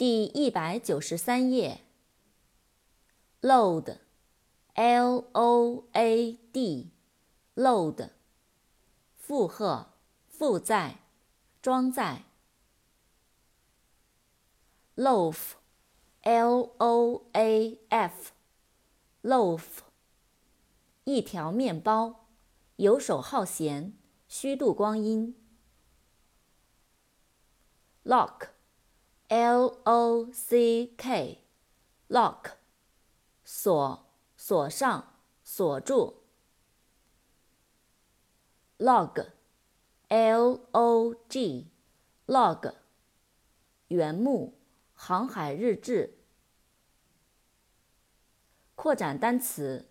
第一百九十三页。load，l-o-a-d，load，负荷、负载、装载。loaf，l-o-a-f，loaf，一条面包，游手好闲，虚度光阴。lock o o c k，lock，锁，锁上，锁住。log，l-o-g，log，原木，航海日志。扩展单词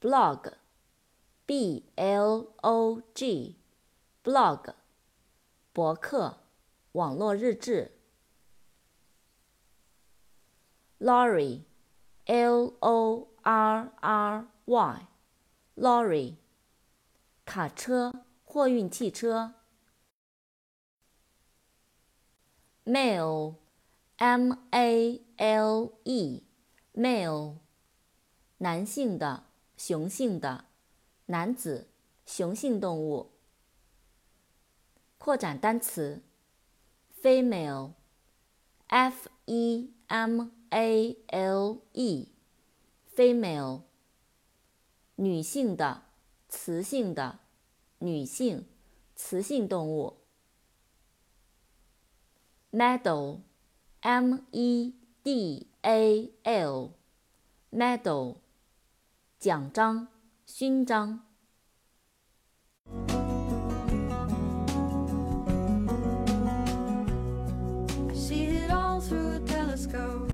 ，blog，b-l-o-g，blog，博客。网络日志。lorry，l-o-r-r-y，lorry，卡车，货运汽车。male，m-a-l-e，male，男性的，雄性的，男子，雄性动物。扩展单词。female, f e m a l e, female，女性的，雌性的，女性，雌性动物。medal, m e d a l, medal，奖章，勋章。